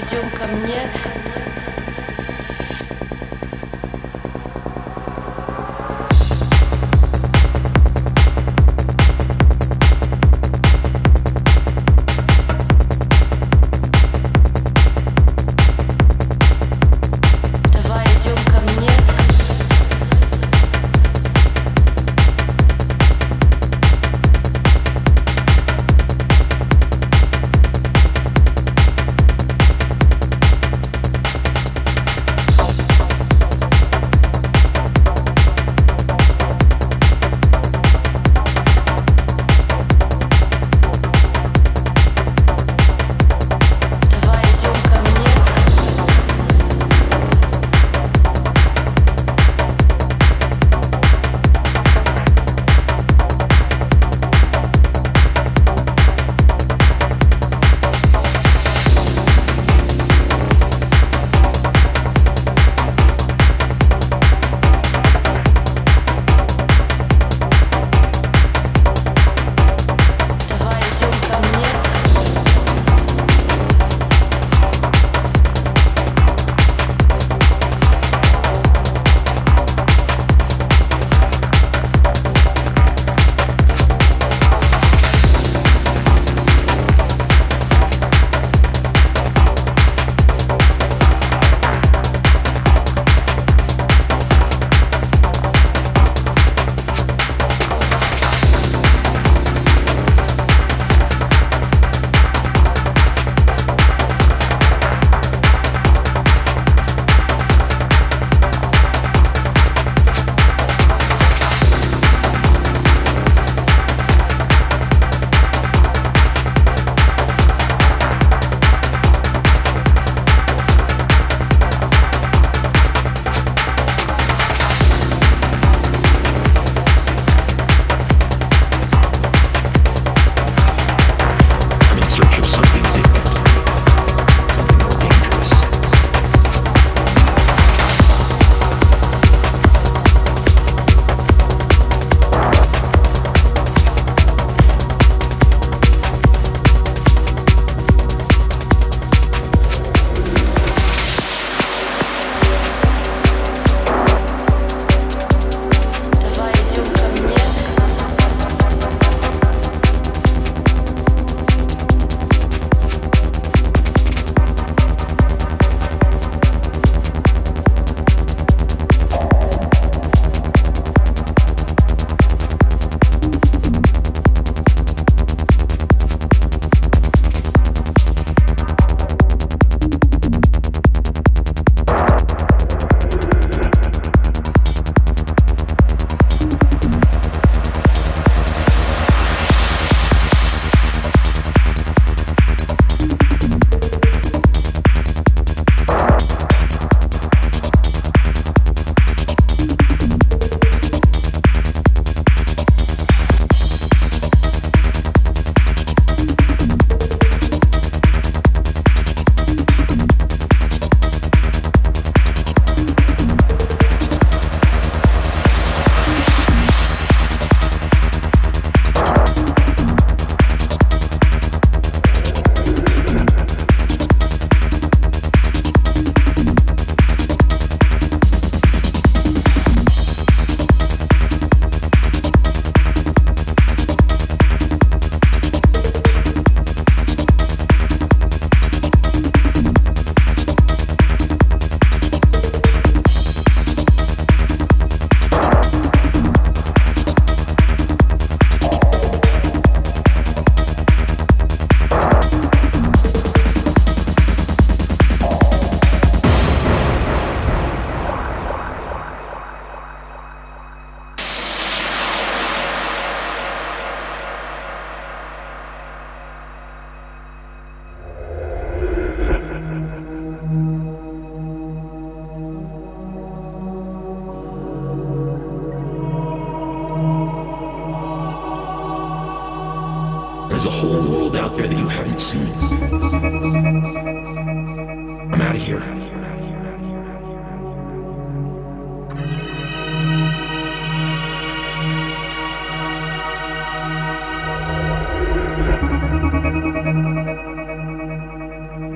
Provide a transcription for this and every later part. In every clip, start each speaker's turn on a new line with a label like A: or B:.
A: идем ко мне.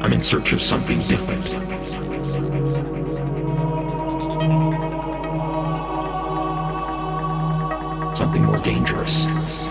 A: I'm in search of something different. Something more dangerous.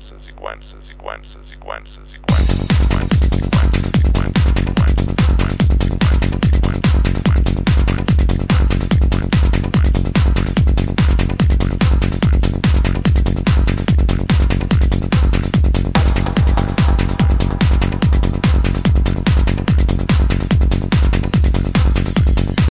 B: Sequences, sequences, sequences, sequences,